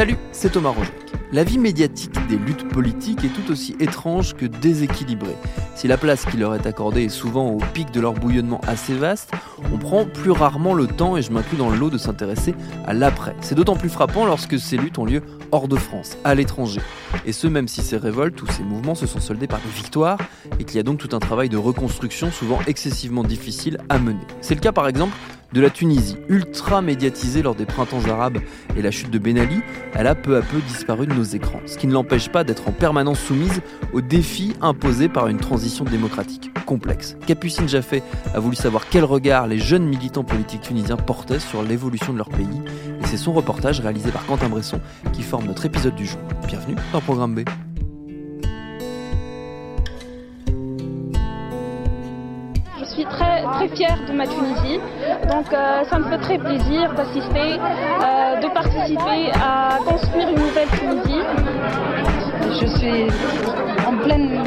Salut, c'est Thomas Rojac. La vie médiatique des luttes politiques est tout aussi étrange que déséquilibrée. Si la place qui leur est accordée est souvent au pic de leur bouillonnement assez vaste, on prend plus rarement le temps, et je m'inclus dans le lot, de s'intéresser à l'après. C'est d'autant plus frappant lorsque ces luttes ont lieu hors de France, à l'étranger. Et ce, même si ces révoltes ou ces mouvements se sont soldés par des victoires, et qu'il y a donc tout un travail de reconstruction souvent excessivement difficile à mener. C'est le cas par exemple de la Tunisie, ultra médiatisée lors des printemps arabes et la chute de Ben Ali, elle a peu à peu disparu de nos écrans, ce qui ne l'empêche pas d'être en permanence soumise aux défis imposés par une transition démocratique complexe. Capucine Jaffé a voulu savoir quel regard les jeunes militants politiques tunisiens portaient sur l'évolution de leur pays, et c'est son reportage réalisé par Quentin Bresson qui forme notre épisode du jour. Bienvenue dans Programme B. suis très, très fière de ma Tunisie. Donc euh, ça me fait très plaisir d'assister, euh, de participer à construire une nouvelle Tunisie. Je suis en pleine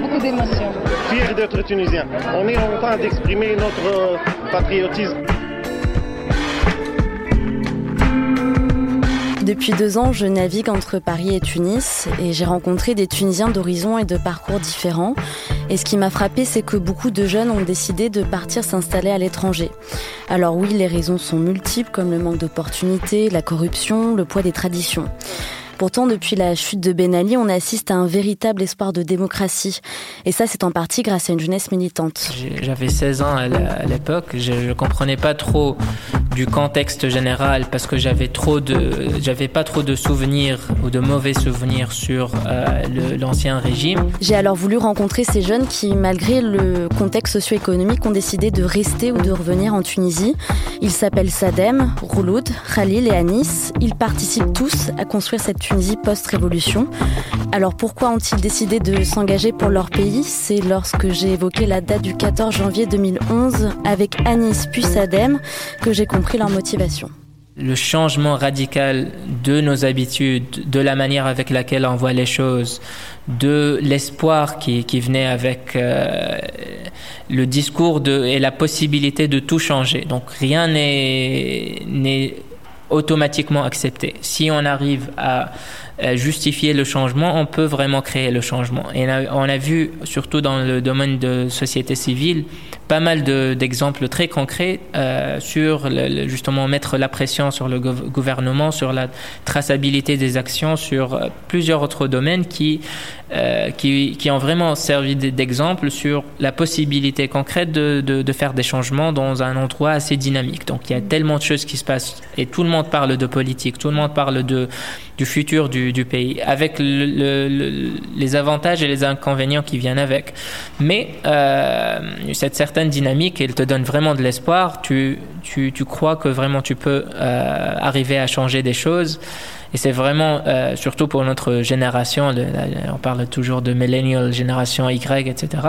beaucoup d'émotions. Fier d'être tunisien. On est en train d'exprimer notre patriotisme. Depuis deux ans, je navigue entre Paris et Tunis et j'ai rencontré des Tunisiens d'horizons et de parcours différents. Et ce qui m'a frappé, c'est que beaucoup de jeunes ont décidé de partir s'installer à l'étranger. Alors oui, les raisons sont multiples, comme le manque d'opportunités, la corruption, le poids des traditions. Pourtant, depuis la chute de Ben Ali, on assiste à un véritable espoir de démocratie. Et ça, c'est en partie grâce à une jeunesse militante. J'avais 16 ans à l'époque. Je ne comprenais pas trop du contexte général parce que j'avais trop de, j'avais pas trop de souvenirs ou de mauvais souvenirs sur euh, l'ancien régime. J'ai alors voulu rencontrer ces jeunes qui, malgré le contexte socio-économique, ont décidé de rester ou de revenir en Tunisie. Ils s'appellent Sadem, Rouloud, Khalil et Anis. Ils participent tous à construire cette Tunisie post-révolution. Alors pourquoi ont-ils décidé de s'engager pour leur pays? C'est lorsque j'ai évoqué la date du 14 janvier 2011 avec Anis puis Sadem que j'ai compris leur motivation le changement radical de nos habitudes, de la manière avec laquelle on voit les choses, de l'espoir qui, venait avec euh, le discours et la possibilité de tout changer. Donc rien n'est automatiquement accepté. Si on arrive à justifier le changement, on peut vraiment créer le changement. Et on a vu, surtout dans le domaine de société civile, pas mal d'exemples très concrets euh, sur justement mettre la pression sur le gouvernement, sur la traçabilité des actions, sur euh, plusieurs autres domaines qui, euh, qui, qui, ont vraiment servi d'exemple sur la possibilité concrète de, de, de, faire des changements dans un endroit assez dynamique. Donc il y a tellement de choses qui se passent et tout le monde parle de politique, tout le monde parle de, du futur du, pays, avec le, le, les avantages et les inconvénients qui viennent avec. Mais euh, cette certaine dynamique, elle te donne vraiment de l'espoir. Tu, tu, tu, crois que vraiment tu peux euh, arriver à changer des choses. Et c'est vraiment, euh, surtout pour notre génération, on parle toujours de millennial, génération Y, etc.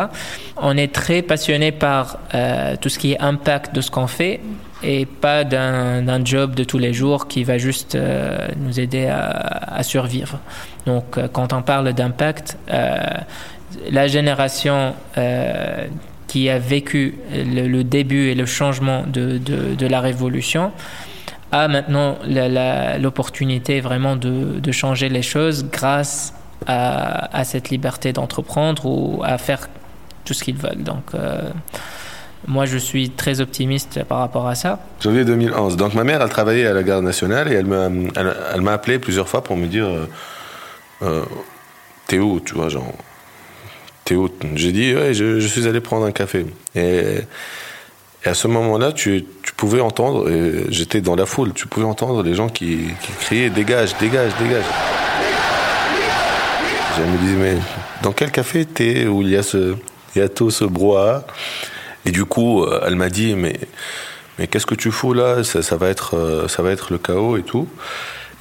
On est très passionné par tout ce qui est impact de ce qu'on fait et pas d'un job de tous les jours qui va juste euh, nous aider à, survivre. Donc, euh, quand on parle d'impact, euh, la génération qui a vécu le, début et le changement de, la révolution, a maintenant l'opportunité vraiment de, changer les choses grâce à, cette liberté d'entreprendre ou à faire tout ce qu'ils veulent. Donc, moi, je suis très optimiste par rapport à ça. Janvier 2011. Donc, ma mère, elle travaillait à la garde nationale et elle m'a elle, appelé plusieurs fois pour me dire euh, euh, T'es où Tu vois, genre. T'es où? J'ai dit Ouais, je, suis allé prendre un café. Et à ce moment-là, tu, tu pouvais entendre, j'étais dans la foule, tu pouvais entendre les gens qui, qui criaient dégage, dégage, dégage. Je me disais, mais dans quel café t'es où? Il y a, ce, il y a tout ce brouhaha Et du coup, euh, elle m'a dit, mais, mais qu'est-ce que tu fous là? Ça, va être, euh, ça va être le chaos et tout.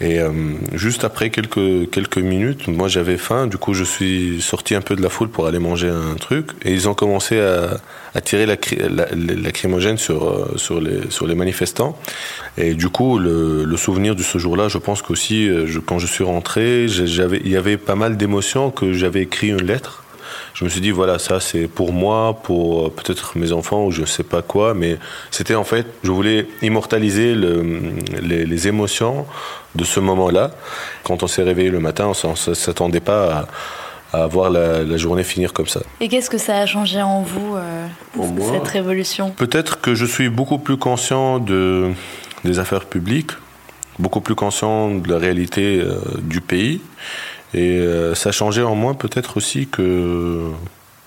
Et euh, juste après quelques, quelques minutes, moi j'avais faim, du coup je suis sorti un peu de la foule pour aller manger un truc, et ils ont commencé à, tirer la, la, la lacrymogène sur, sur, les, sur les manifestants. Et du coup, le, souvenir de ce jour-là, je pense qu'aussi, quand je suis rentré, il y avait pas mal d'émotions que j'avais écrit une lettre je me suis dit voilà ça c'est pour moi pour peut-être mes enfants ou je sais pas quoi mais c'était en fait je voulais immortaliser le, les, les, émotions de ce moment-là. Quand on s'est réveillé le matin on ne s'attendait pas à, à voir la, la, journée finir comme ça. Et qu'est-ce que ça a changé en vous euh, pour moi, cette révolution? Peut-être que je suis beaucoup plus conscient de des affaires publiques beaucoup plus conscient de la réalité euh, du pays et euh, ça changeait en moi peut-être aussi que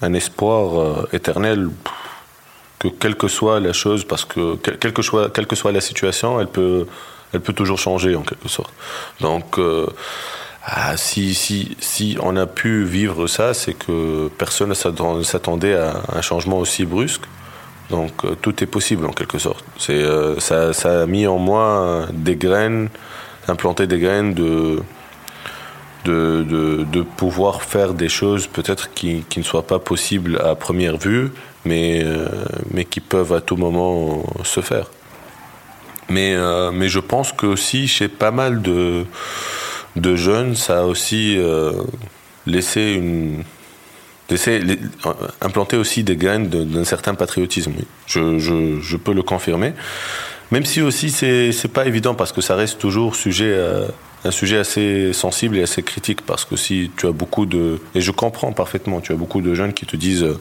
un espoir euh, éternel que quelle que soit la chose, parce que quelle que soit, quelle que soit la situation, elle peut, elle peut toujours changer en quelque sorte. Donc, euh, ah, si, si, si on a pu vivre ça, c'est que personne ne s'attendait à un changement aussi brusque. Donc, euh, tout est possible en quelque sorte. C'est, ça a mis en moi des graines, implanté des graines de, de, pouvoir faire des choses peut-être qui, ne soient pas possibles à première vue, mais, euh, mais qui peuvent à tout moment se faire. Mais, euh, mais je pense que aussi chez pas mal de, de jeunes, ça a aussi euh, laissé une, laissé, implanter aussi des graines d'un certain patriotisme. Je, je, peux le confirmer. Même si aussi c'est pas évident parce que ça reste toujours sujet à, un sujet assez sensible et assez critique parce que si tu as beaucoup de et je comprends parfaitement tu as beaucoup de jeunes qui te disent euh,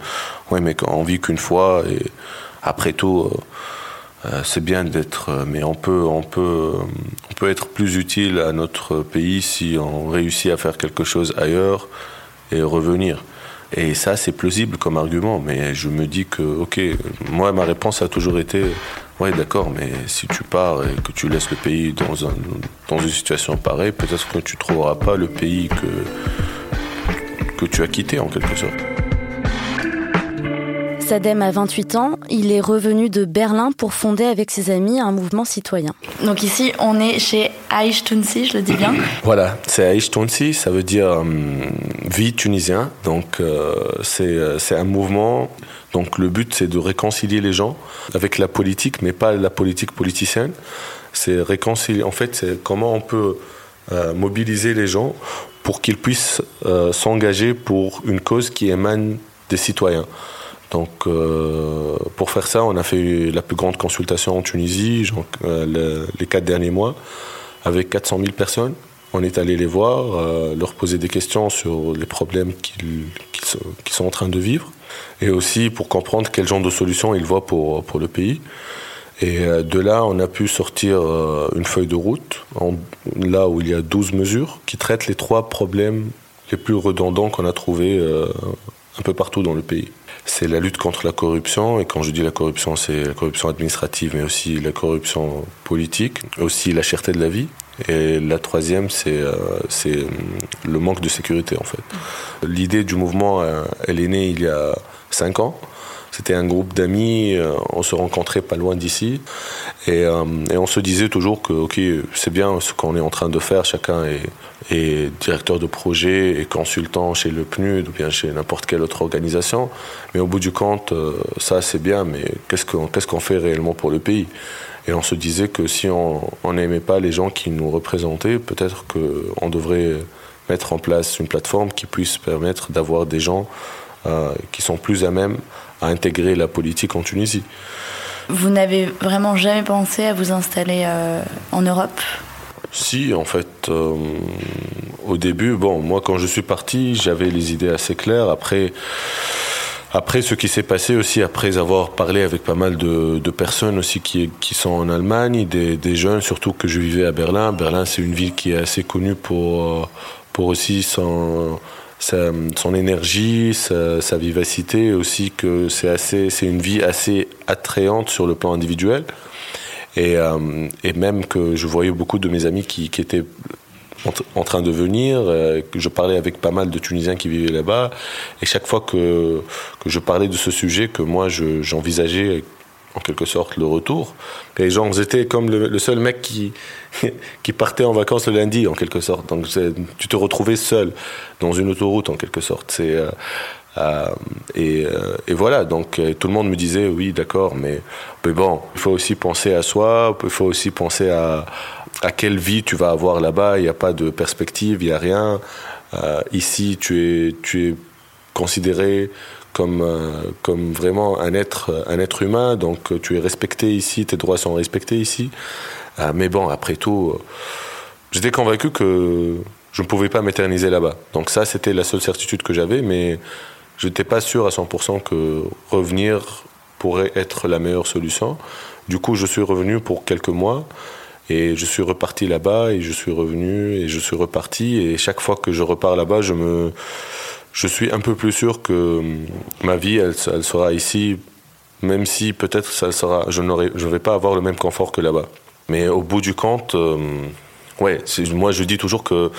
ouais mais on vit qu'une fois et après tout euh, c'est bien d'être mais on peut on peut on peut être plus utile à notre pays si on réussit à faire quelque chose ailleurs et revenir. Et ça c'est plausible comme argument mais je me dis que ok moi ma réponse a toujours été oui, d'accord, mais si tu pars et que tu laisses le pays dans, un, dans une situation pareille, peut-être que tu ne trouveras pas le pays que, que tu as quitté en quelque sorte. Sadem a 28 ans, il est revenu de Berlin pour fonder avec ses amis un mouvement citoyen. Donc ici, on est chez Aïch Tounsi, je le dis bien Voilà, c'est Aïch Tounsi, ça veut dire euh, vie tunisien. Donc euh, c'est un mouvement donc le but, c'est de réconcilier les gens avec la politique, mais pas la politique politicienne. C'est réconcilier. En fait, c'est comment on peut euh, mobiliser les gens pour qu'ils puissent euh, s'engager pour une cause qui émane des citoyens. Donc, euh, pour faire ça, on a fait la plus grande consultation en Tunisie, le, les quatre derniers mois, avec 400 000 personnes. On est allé les voir, euh, leur poser des questions sur les problèmes qu'ils qu sont, en train de vivre et aussi pour comprendre quel genre de solution ils voient pour, le pays. Et euh, de là, on a pu sortir euh, une feuille de route, là où il y a 12 mesures, qui traitent les trois problèmes les plus redondants qu'on a trouvés euh, un peu partout dans le pays. C'est la lutte contre la corruption, et quand je dis la corruption, c'est la corruption administrative, mais aussi la corruption politique, aussi la cherté de la vie, et la troisième, c'est euh, le manque de sécurité, en fait. L'idée du mouvement, euh, elle est née il y a cinq ans. C'était un groupe d'amis, euh, on se rencontrait pas loin d'ici, et, euh, et, on se disait toujours que ok, c'est bien ce qu'on est en train de faire, chacun est, directeur de projet et consultant chez le PNUD ou bien chez n'importe quelle autre organisation, mais au bout du compte, ça c'est bien, mais qu'est-ce qu'on qu qu'on fait réellement pour le pays? Et on se disait que si on n'aimait pas les gens qui nous représentaient, peut-être qu'on devrait mettre en place une plateforme qui puisse permettre d'avoir des gens euh, qui sont plus à même à intégrer la politique en Tunisie. Vous n'avez vraiment jamais pensé à vous installer euh, en Europe? Si, en fait, euh, au début, bon, moi quand je suis parti, j'avais les idées assez claires. Après, après, ce qui s'est passé aussi, après avoir parlé avec pas mal de, de personnes aussi qui, qui, sont en Allemagne, des, des, jeunes, surtout que je vivais à Berlin. Berlin, c'est une ville qui est assez connue pour, pour aussi son, son énergie, sa, vivacité, aussi que c'est assez, c'est une vie assez attrayante sur le plan individuel. Et, euh, et, même que je voyais beaucoup de mes amis qui, qui étaient en, train de venir, euh, que je parlais avec pas mal de Tunisiens qui vivaient là-bas, et chaque fois que, que je parlais de ce sujet, que moi j'envisageais en quelque sorte le retour. Les gens étaient comme le, seul mec qui, qui partait en vacances le lundi en quelque sorte. Donc tu te retrouvais seul dans une autoroute en quelque sorte. C'est euh, euh, et, euh, et, voilà, donc tout le monde me disait oui, d'accord, mais, mais, bon, il faut aussi penser à soi, il faut aussi penser à, à quelle vie tu vas avoir là-bas. Il n'y a pas de perspective, il n'y a rien. ici, tu es, tu es considéré comme, euh, comme vraiment un être, un être humain. Donc euh, tu es respecté ici, tes droits sont respectés ici. Euh, mais bon, après tout, j'étais convaincu que je ne pouvais pas m'éterniser là-bas. Donc ça, c'était la seule certitude que j'avais, mais je n'étais pas sûr à 100% que revenir pourrait être la meilleure solution. Du coup, je suis revenu pour quelques mois. Et je suis reparti là-bas et je suis revenu et je suis reparti. Et chaque fois que je repars là-bas, je me, je suis un peu plus sûr que ma vie, elle, sera ici, même si peut-être ça sera, je ne vais pas avoir le même confort que là-bas. Mais au bout du compte, euh, ouais, moi je dis toujours que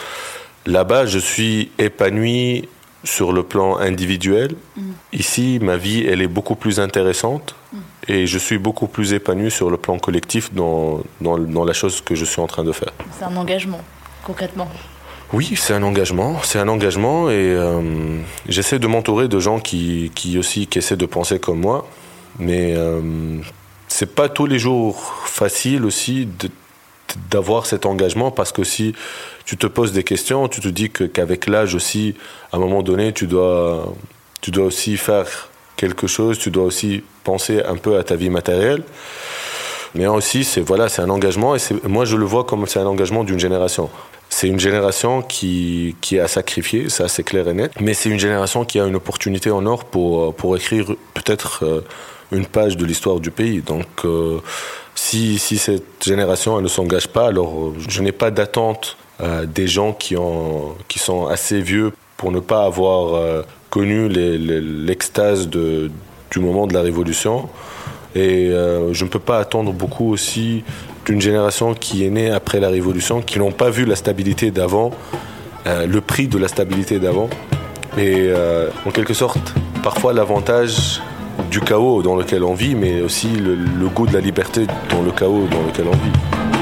là-bas, je suis épanoui sur le plan individuel. Mm. Ici, ma vie, elle est beaucoup plus intéressante mm. et je suis beaucoup plus épanoui sur le plan collectif dans, dans, dans la chose que je suis en train de faire. C'est un engagement, concrètement. Oui, c'est un engagement, c'est un engagement et euh, j'essaie de m'entourer de gens qui, qui aussi qui essaient de penser comme moi, mais euh, c'est pas tous les jours facile aussi d'avoir cet engagement parce que si tu te poses des questions, tu te dis qu'avec l'âge aussi, à un moment donné, tu dois, tu dois aussi faire quelque chose, tu dois aussi penser un peu à ta vie matérielle. Mais aussi, c'est voilà, c'est un engagement et moi je le vois comme c'est un engagement d'une génération. C'est une génération qui, qui a sacrifié, ça c'est clair et net, mais c'est une génération qui a une opportunité en or pour, pour écrire peut-être euh, une page de l'histoire du pays. Donc euh, si, si, cette génération elle ne s'engage pas, alors euh, je n'ai pas d'attente des gens qui, ont, qui sont assez vieux pour ne pas avoir connu l'extase du moment de la Révolution. Et je ne peux pas attendre beaucoup aussi d'une génération qui est née après la Révolution, qui n'ont pas vu la stabilité d'avant, euh, le prix de la stabilité d'avant. Et euh, en quelque sorte, parfois l'avantage du chaos dans lequel on vit, mais aussi le goût de la liberté dans le chaos dans lequel on vit.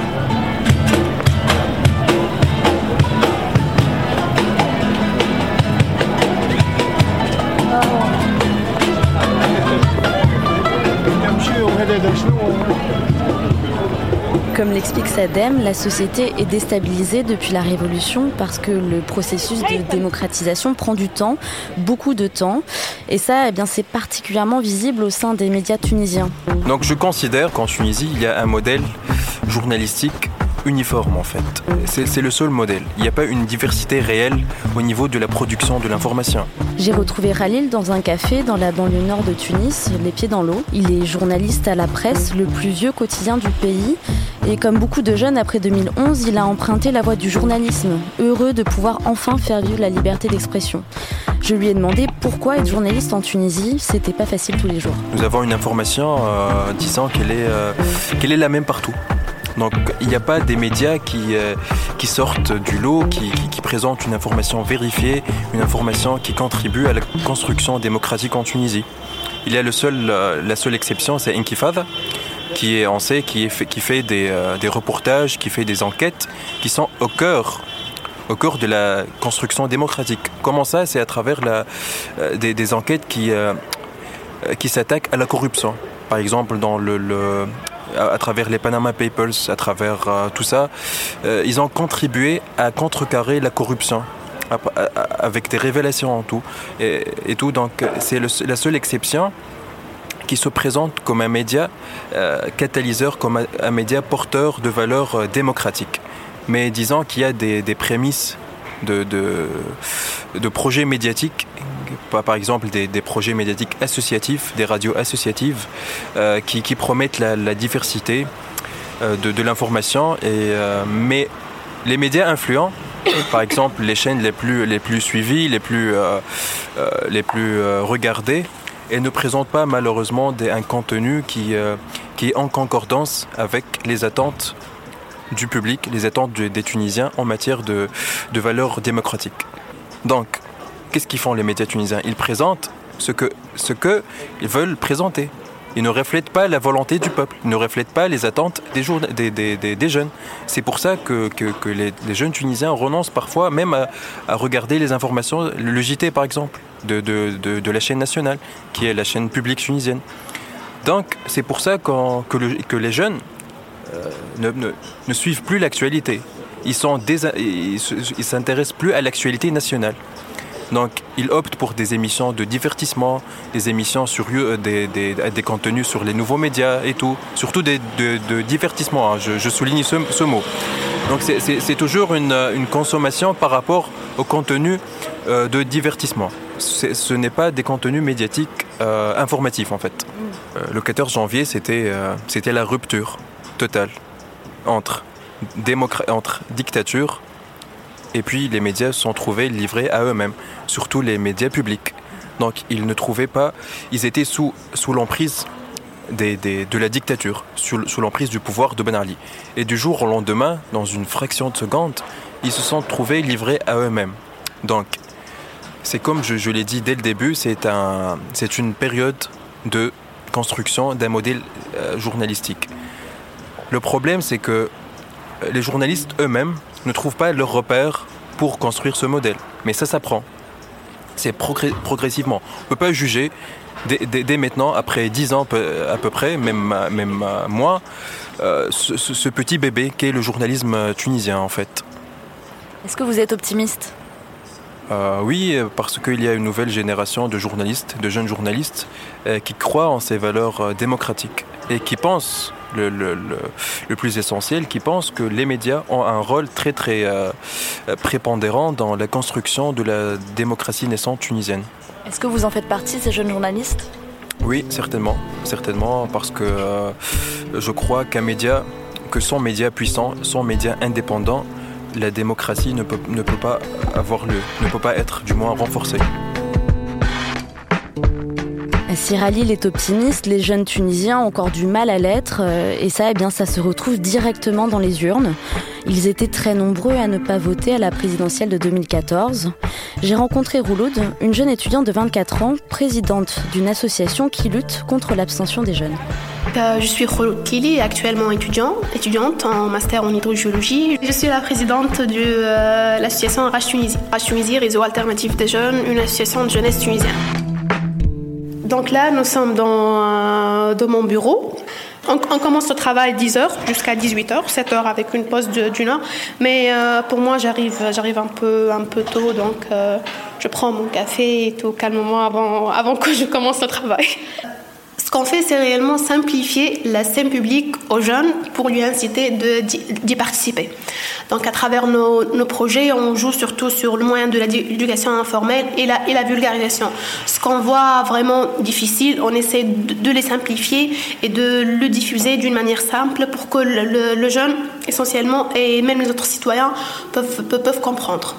Comme l'explique Sadem, la société est déstabilisée depuis la Révolution parce que le processus de démocratisation prend du temps, beaucoup de temps. Et ça, eh c'est particulièrement visible au sein des médias tunisiens. Donc je considère qu'en Tunisie, il y a un modèle journalistique uniforme en fait. C'est le seul modèle. Il n'y a pas une diversité réelle au niveau de la production de l'information. J'ai retrouvé Khalil dans un café dans la banlieue nord de Tunis, les pieds dans l'eau. Il est journaliste à la presse, le plus vieux quotidien du pays. Et comme beaucoup de jeunes après 2011, il a emprunté la voie du journalisme, heureux de pouvoir enfin faire vivre la liberté d'expression. Je lui ai demandé pourquoi être journaliste en Tunisie, c'était pas facile tous les jours. Nous avons une information euh, disant qu'elle est, euh, qu'elle est la même partout. Donc il n'y a pas des médias qui, euh, qui sortent du lot, qui, qui, présentent une information vérifiée, une information qui contribue à la construction démocratique en Tunisie. Il y a le seul, euh, la seule exception, c'est Inkifada, qui est, on sait, qui, fait, qui fait des, euh, des, reportages, qui fait des enquêtes, qui sont au cœur au cœur de la construction démocratique. Comment ça C'est à travers la, des, enquêtes qui, qui s'attaquent à la corruption? Par exemple, dans le à, travers les Panama Papers, à travers euh, tout ça, euh, ils ont contribué à contrecarrer la corruption avec des révélations en tout et, tout. Donc c'est la seule exception qui se présente comme un média euh, catalyseur, comme un, média porteur de valeurs démocratiques. Mais disons qu'il y a des, prémices de, de, projets médiatiques par exemple des, projets médiatiques associatifs, des radios associatives euh, qui, promettent la, diversité euh, de, l'information. Euh, mais les médias influents par exemple, les chaînes les plus, les plus suivies, les plus, les plus regardées, et ne présentent pas malheureusement un contenu qui, qui est en concordance avec les attentes du public, les attentes des Tunisiens en matière de, valeurs démocratiques. Donc, qu'est-ce qu'ils font les médias tunisiens? Ils présentent ce que ce veulent présenter. Ils ne reflètent pas la volonté du peuple, ils ne reflètent pas les attentes des, jeunes. C'est pour ça que, les, jeunes Tunisiens renoncent parfois même à, regarder les informations, le JT par exemple, de, la chaîne nationale, qui est la chaîne publique tunisienne. Donc c'est pour ça que, le, que les jeunes ne, ne, suivent plus l'actualité. Ils s'intéressent plus à l'actualité nationale. Donc, ils optent pour des émissions de divertissement, des émissions sur euh, des, des, contenus sur les nouveaux médias et tout, surtout des, de, divertissement. Hein. Je, souligne ce, mot. Donc, c'est toujours une, une, consommation par rapport au contenu euh, de divertissement. Ce n'est pas des contenus médiatiques euh, informatifs en fait. Euh, le 14 janvier, c'était euh, la rupture totale entre, entre dictature et puis les médias se sont trouvés livrés à eux-mêmes, surtout les médias publics. Donc ils ne trouvaient pas, ils étaient sous, sous l'emprise des, des, de la dictature, sous, sous l'emprise du pouvoir de Ben Ali. Et du jour au lendemain, dans une fraction de seconde, ils se sont trouvés livrés à eux-mêmes. Donc c'est comme je, je l'ai dit dès le début, c'est un, une période de construction d'un modèle euh, journalistique. Le problème, c'est que les journalistes eux-mêmes ne trouvent pas leur repère pour construire ce modèle. Mais ça s'apprend. C'est progr progressivement. On ne peut pas juger dès, dès, dès, maintenant, après 10 ans à peu près, même, même moins, euh, ce, ce, petit bébé qu'est le journalisme tunisien en fait. Est-ce que vous êtes optimiste? Euh, oui, parce qu'il y a une nouvelle génération de journalistes, de jeunes journalistes, euh, qui croient en ces valeurs euh, démocratiques et qui pensent le, le, le, le, plus essentiel, qui pense que les médias ont un rôle très très euh, prépondérant dans la construction de la démocratie naissante tunisienne. Est-ce que vous en faites partie, ces jeunes journalistes? Oui, certainement, certainement, parce que euh, je crois qu'un média, que son média puissant, son média indépendant, la démocratie ne peut, ne peut pas avoir lieu, ne peut pas être du moins renforcée. Si Ralil est optimiste, les jeunes Tunisiens ont encore du mal à l'être, euh, et ça, eh ça se retrouve directement dans les urnes. Ils étaient très nombreux à ne pas voter à la présidentielle de 2014. J'ai rencontré Rouloud, une jeune étudiante de 24 ans, présidente d'une association qui lutte contre l'abstention des jeunes. Euh, je suis Rouloud Kili, actuellement étudiant, étudiante en master en hydrogéologie. Je suis la présidente de euh, l'association Rage Tunisie, Rage Tunisie, Réseau Alternatif des Jeunes, une association de jeunesse tunisienne. Donc là, nous sommes dans, euh, dans mon bureau. On, commence le travail 10h jusqu'à 18h, 7h avec une pause d'une heure. Mais euh, pour moi, j'arrive un peu, un peu tôt, donc euh, je prends mon café et tout calmement avant, avant que je commence le travail. Qu'on fait, c'est réellement simplifier la scène publique aux jeunes pour lui inciter d'y participer. Donc, à travers nos, nos, projets, on joue surtout sur le moyen de l'éducation informelle et la, la vulgarisation. Ce qu'on voit vraiment difficile, on essaie de, les simplifier et de le diffuser d'une manière simple pour que le, le, jeune, essentiellement, et même les autres citoyens peuvent, peuvent comprendre.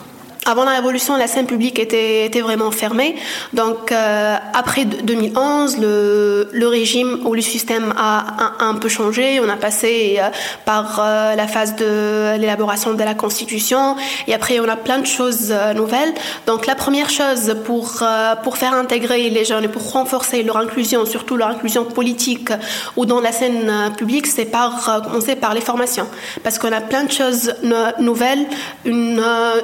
Avant la Révolution, la scène publique était, était vraiment fermée. Donc, euh, après 2011, le, le, régime ou le système a un, peu changé. On a passé euh, par euh, la phase de l'élaboration de la Constitution. Et après, on a plein de choses euh, nouvelles. Donc, la première chose pour, pour faire intégrer les jeunes et pour renforcer leur inclusion, surtout leur inclusion politique ou dans la scène publique, c'est par commencer par les formations. Parce qu'on a plein de choses nouvelles, une,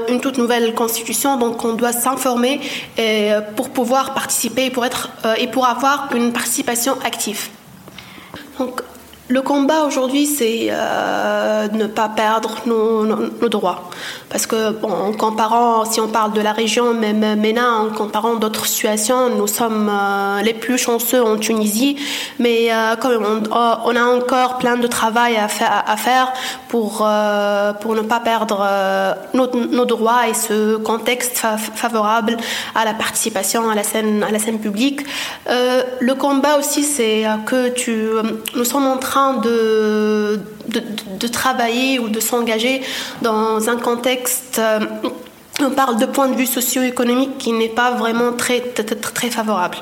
une toute nouvelle constitution, donc on doit s'informer pour pouvoir participer pour être, euh, et pour avoir une participation active. Le combat aujourd'hui, c'est euh, ne pas perdre nos, droits. Parce que, en comparant, si on parle de la région, même MENA, en comparant d'autres situations, nous sommes euh, les plus chanceux en Tunisie, mais euh, quand même, on, on, a encore plein de travail à, fa à faire pour, euh, pour ne pas perdre euh, nos, droits et ce contexte fa favorable à la participation à la scène, à la scène publique. Euh, le combat aussi, c'est que tu, nous sommes en train de, de, travailler ou de s'engager dans un contexte on parle de point de vue socio-économique qui n'est pas vraiment très, très, favorable.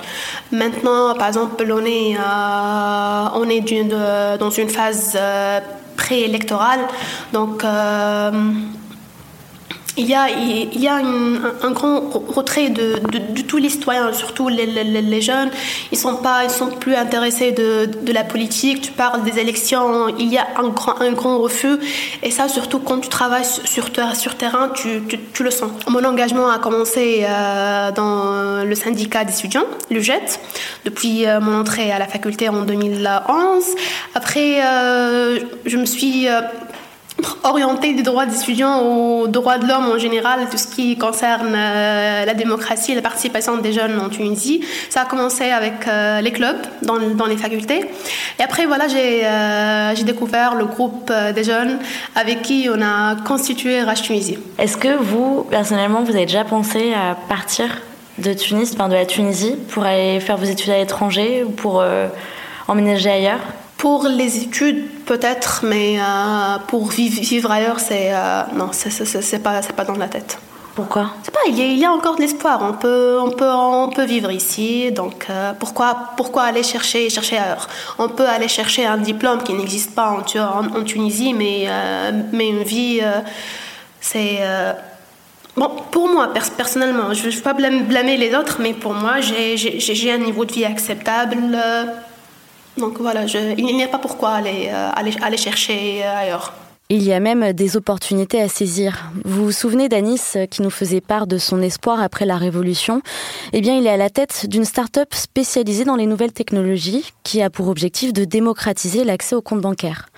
Maintenant, par exemple, on est, euh, on est dans une phase euh, préélectorale, donc euh, il y a, il y a un grand retrait de, de, tous les citoyens, surtout les, les, jeunes. Ils ne sont, sont plus intéressés de, de, la politique. Tu parles des élections, il y a un grand, un grand refus. Et ça, surtout quand tu travailles sur, sur terrain, tu, tu, le sens. Mon engagement a commencé euh, dans le syndicat d'étudiants, le JET, depuis euh, mon entrée à la faculté en 2011. Après, euh, je me suis orienter des droits des étudiants aux droits de l'homme en général, tout ce qui concerne euh, la démocratie et la participation des jeunes en Tunisie. Ça a commencé avec euh, les clubs dans, dans, les facultés. Et après, voilà, j'ai euh, découvert le groupe des jeunes avec qui on a constitué Rach Tunisie. Est-ce que vous, personnellement, vous avez déjà pensé à partir de Tunis, de la Tunisie, pour aller faire vos études à l'étranger ou pour emménager ailleurs? Pour les études, peut-être, mais euh, pour vivre, ailleurs, c'est euh, non, c'est pas, pas dans la tête. Pourquoi? C'est pas, il y, a, encore de l'espoir. On peut, on peut, on peut vivre ici. Donc euh, pourquoi, pourquoi aller chercher, chercher ailleurs? On peut aller chercher un diplôme qui n'existe pas en, en, Tunisie, mais, mais une vie, c'est Bon, pour moi, personnellement, je ne vais pas blâmer les autres, mais pour moi, j'ai un niveau de vie acceptable. Donc voilà, il n'y a pas pourquoi aller, euh, aller, chercher euh, ailleurs. Il y a même des opportunités à saisir. Vous vous souvenez d'Anis euh, qui nous faisait part de son espoir après la Révolution? Eh bien, il est à la tête d'une start-up spécialisée dans les nouvelles technologies qui a pour objectif de démocratiser l'accès aux comptes bancaires.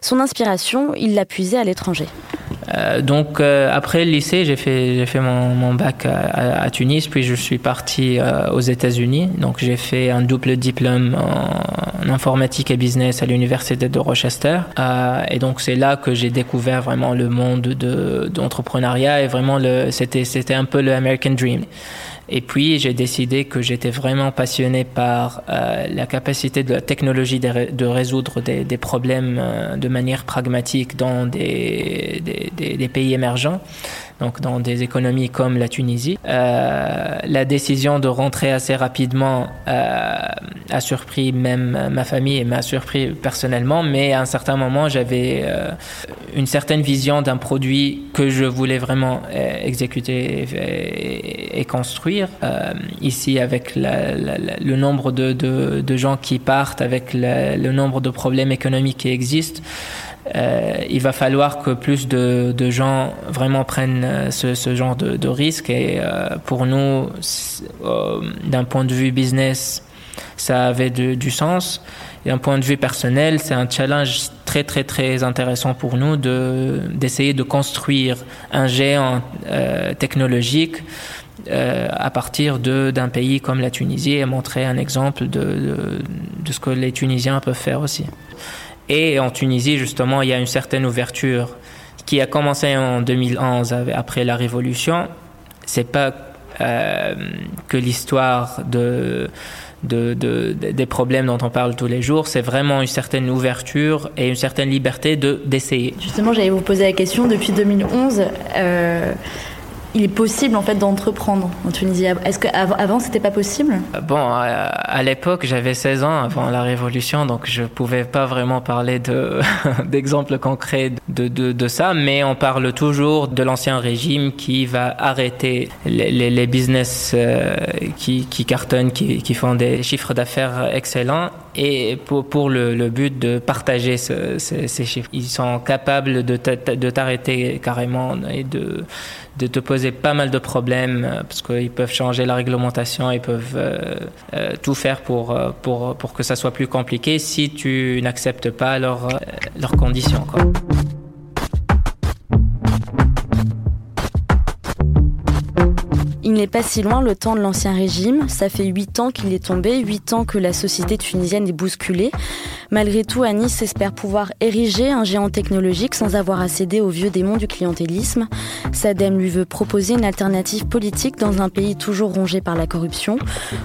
Son inspiration, il l'a puisée à l'étranger. Euh, donc euh, après le lycée, j'ai fait j'ai fait mon, mon bac à, à, Tunis, puis je suis parti euh, aux États-Unis. Donc j'ai fait un double diplôme en, informatique et business à l'université de Rochester. et donc c'est là que j'ai découvert vraiment le monde de d'entrepreneuriat et vraiment le c'était c'était un peu le American Dream. Et puis, j'ai décidé que j'étais vraiment passionné par euh, la capacité de la technologie de, résoudre des, des problèmes euh, de manière pragmatique dans des, des, des pays émergents donc dans des économies comme la Tunisie. Euh, la décision de rentrer assez rapidement euh, a surpris même ma famille et m'a surpris personnellement, mais à un certain moment, j'avais euh, une certaine vision d'un produit que je voulais vraiment exécuter et, construire. Ici, avec le nombre de, gens qui partent, avec le nombre de problèmes économiques qui existent, euh, il va falloir que plus de, gens vraiment prennent euh, ce, genre de, de risque. Et euh, pour nous, d'un point de vue business, ça avait du sens. Et d'un point de vue personnel, c'est un challenge très très très intéressant pour nous de d'essayer de construire un géant technologique à partir d'un pays comme la Tunisie et montrer un exemple de, de ce que les Tunisiens peuvent faire aussi. Et en Tunisie, justement, il y a une certaine ouverture qui a commencé en 2011 après la révolution. C'est pas euh, que l'histoire de, de, de, des problèmes dont on parle tous les jours, c'est vraiment une certaine ouverture et une certaine liberté de d'essayer. Justement, j'allais vous poser la question depuis 2011. Euh, il est possible en fait d'entreprendre en Tunisie. Est-ce qu'avant c'était pas possible? Bon, à, l'époque j'avais 16 ans avant la révolution, donc je pouvais pas vraiment parler de d'exemples concrets de, ça, mais on parle toujours de l'ancien régime qui va arrêter les, business euh, qui, cartonnent, qui, font des chiffres d'affaires excellents et pour, le, but de partager ce, ce, ces chiffres. Ils sont capables de t'arrêter carrément et de, te poser pas mal de problèmes euh, parce qu'ils peuvent changer la réglementation, ils peuvent euh, tout faire pour, pour, que ça soit plus compliqué si tu n'acceptes pas leurs, conditions. N'est pas si loin le temps de l'ancien régime. Ça fait huit ans qu'il est tombé, huit ans que la société tunisienne est bousculée. Malgré tout, Anis espère pouvoir ériger un géant technologique sans avoir à céder aux vieux démons du clientélisme. Sadem lui veut proposer une alternative politique dans un pays toujours rongé par la corruption.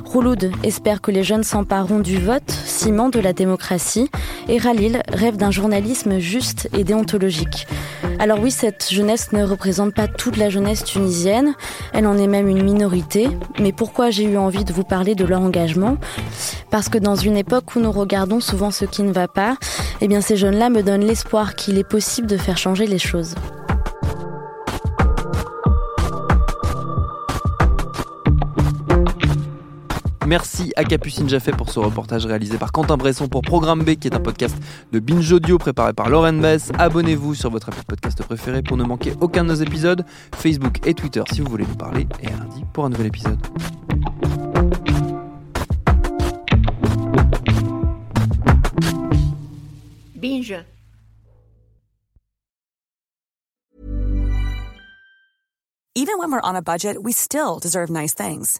Rouloud espère que les jeunes s'empareront du vote, ciment de la démocratie. Et Ralil rêve d'un journalisme juste et déontologique. Alors oui, cette jeunesse ne représente pas toute la jeunesse tunisienne, elle en est même une minorité, mais pourquoi j'ai eu envie de vous parler de leur engagement? Parce que dans une époque où nous regardons souvent ce qui ne va pas, eh bien ces jeunes-là me donnent l'espoir qu'il est possible de faire changer les choses. Merci à Capucine Jaffé pour ce reportage réalisé par Quentin Bresson pour Programme B, qui est un podcast de Binge Audio préparé par Lauren Bess. Abonnez-vous sur votre appli de podcast préféré pour ne manquer aucun de nos épisodes. Facebook et Twitter si vous voulez nous parler. Et à lundi pour un nouvel épisode. Binge. Even when we're on a budget, we still deserve nice things.